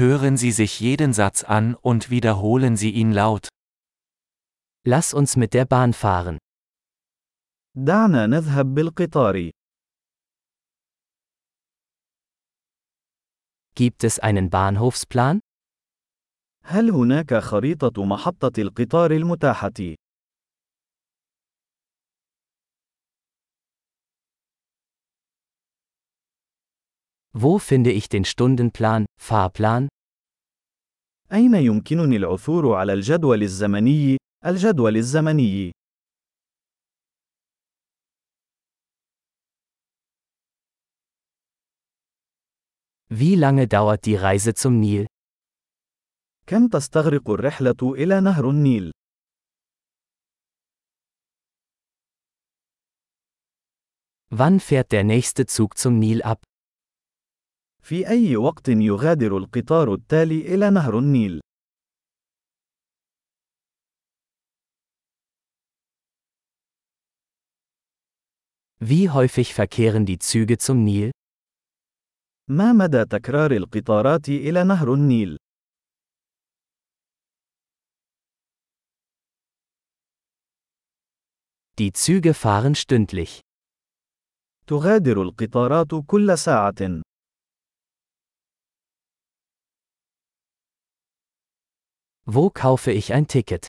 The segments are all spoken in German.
Hören Sie sich jeden Satz an und wiederholen Sie ihn laut. Lass uns mit der Bahn fahren. دعنا نذهب بالقطار. Gibt es einen Bahnhofsplan? هل هناك خريطة محطة القطار المتاحة؟ Wo finde ich den Stundenplan, Fahrplan? أين يمكنني العثور على الجدول الزمني؟ الجدول الزمني. Wie lange dauert die Reise zum Nil? كم تستغرق الرحلة إلى نهر النيل؟ Wann fährt der nächste Zug zum Nil ab? في أي وقت يغادر القطار التالي إلى نهر النيل؟ Wie häufig verkehren die Züge zum Nil? ما مدى تكرار القطارات إلى نهر النيل؟ Die Züge fahren stündlich. تغادر القطارات كل ساعة. Wo kaufe ich ein Ticket?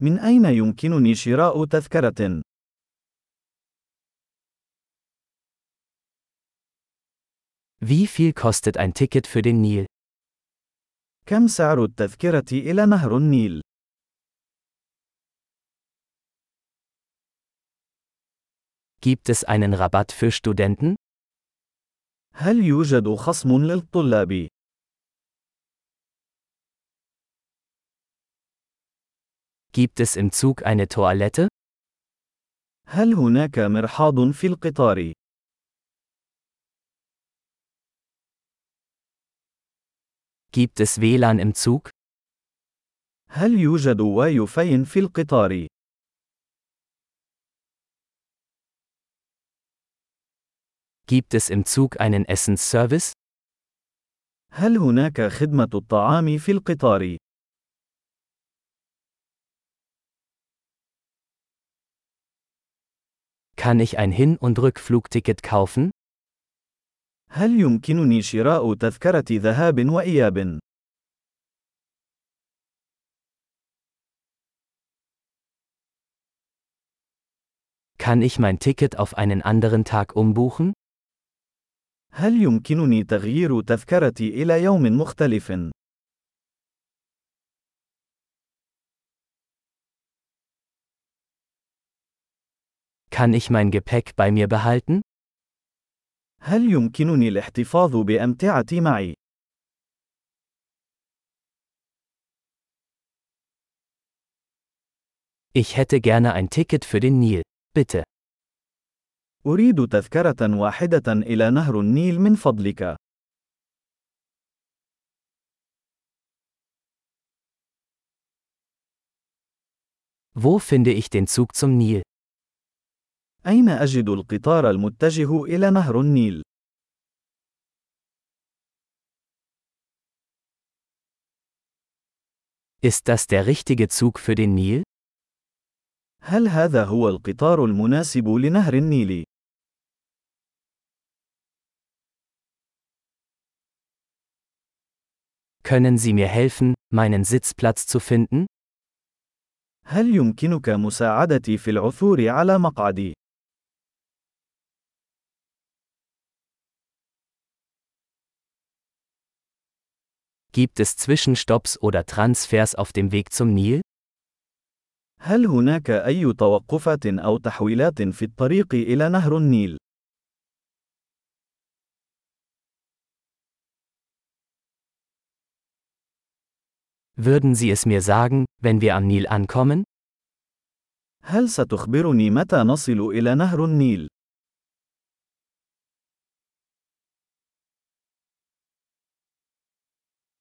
من أين يمكنني شراء تذكرة؟ Wie viel kostet ein Ticket für den Nil? كم سعر التذكرة إلى نهر النيل؟ Gibt es einen Rabatt für Studenten? هل يوجد خصم للطلاب؟ Gibt es im Zug eine Toilette? هل هناك مرحاض في القطار؟ Gibt es WLAN im Zug? هل يوجد واي فاي في القطار؟ Gibt es im Zug einen Essensservice? هل هناك خدمة الطعام في القطار؟ Kann ich ein Hin- und Rückflugticket kaufen? هل يمكنني شراء تذكرة ذهاب وإياب؟ Kann ich mein Ticket auf einen anderen Tag umbuchen? هل يمكنني تغيير تذكرتي إلى يوم مختلف؟ Kann ich mein Gepäck bei mir behalten? هل يمكنني الاحتفاظ بأمتعتي معي؟ Ich hätte gerne ein Ticket für den Nil, bitte. أريد تذكرة واحدة إلى نهر النيل من فضلك. Wo finde ich den Zug zum Nil? أين أجد القطار المتجه إلى نهر النيل؟ Ist das der richtige Zug für den Nil? هل هذا هو القطار المناسب لنهر النيل؟ Können Sie mir helfen, meinen Sitzplatz zu finden? هل يمكنك مساعدتي في العثور على مقعدي؟ Gibt es Zwischenstopps oder Transfers auf dem Weg zum Nil? هل هناك أي توقفات أو تحويلات في الطريق إلى نهر النيل؟ Würden Sie es mir sagen, wenn wir am Nil ankommen? هل ستخبرني متى نصل إلى نهر النيل؟